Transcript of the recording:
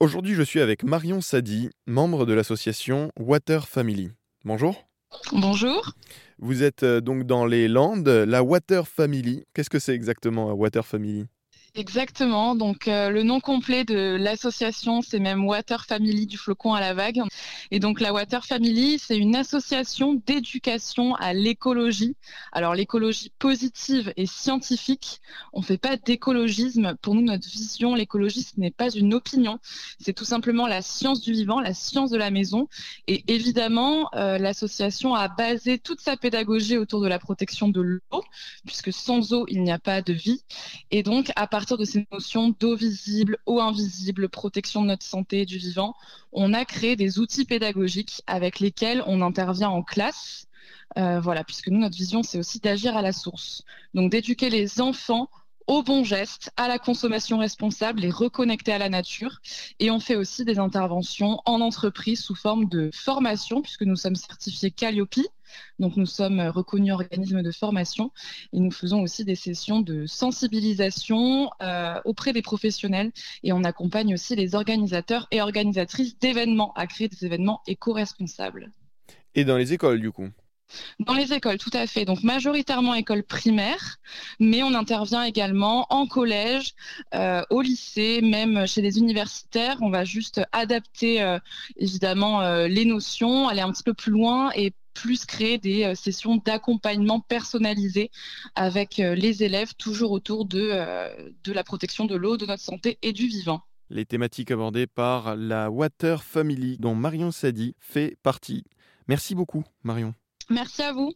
Aujourd'hui, je suis avec Marion Sadi, membre de l'association Water Family. Bonjour. Bonjour. Vous êtes euh, donc dans les Landes, la Water Family. Qu'est-ce que c'est exactement, Water Family? Exactement. Donc euh, le nom complet de l'association, c'est même Water Family du flocon à la vague. Et donc la Water Family, c'est une association d'éducation à l'écologie. Alors l'écologie positive et scientifique. On fait pas d'écologisme. Pour nous, notre vision, l'écologie, ce n'est pas une opinion. C'est tout simplement la science du vivant, la science de la maison. Et évidemment, euh, l'association a basé toute sa pédagogie autour de la protection de l'eau, puisque sans eau, il n'y a pas de vie. Et donc à partir de ces notions d'eau visible, eau invisible, protection de notre santé et du vivant, on a créé des outils pédagogiques avec lesquels on intervient en classe. Euh, voilà, puisque nous, notre vision, c'est aussi d'agir à la source. Donc d'éduquer les enfants aux bons gestes, à la consommation responsable, les reconnecter à la nature. Et on fait aussi des interventions en entreprise sous forme de formation, puisque nous sommes certifiés Calliope. Donc nous sommes reconnus organismes de formation et nous faisons aussi des sessions de sensibilisation euh, auprès des professionnels et on accompagne aussi les organisateurs et organisatrices d'événements à créer des événements éco-responsables. Et dans les écoles du coup? Dans les écoles, tout à fait. Donc majoritairement école primaire, mais on intervient également en collège, euh, au lycée, même chez les universitaires. On va juste adapter euh, évidemment euh, les notions, aller un petit peu plus loin et plus créer des sessions d'accompagnement personnalisées avec les élèves, toujours autour de, de la protection de l'eau, de notre santé et du vivant. Les thématiques abordées par la Water Family, dont Marion Sadi fait partie. Merci beaucoup, Marion. Merci à vous.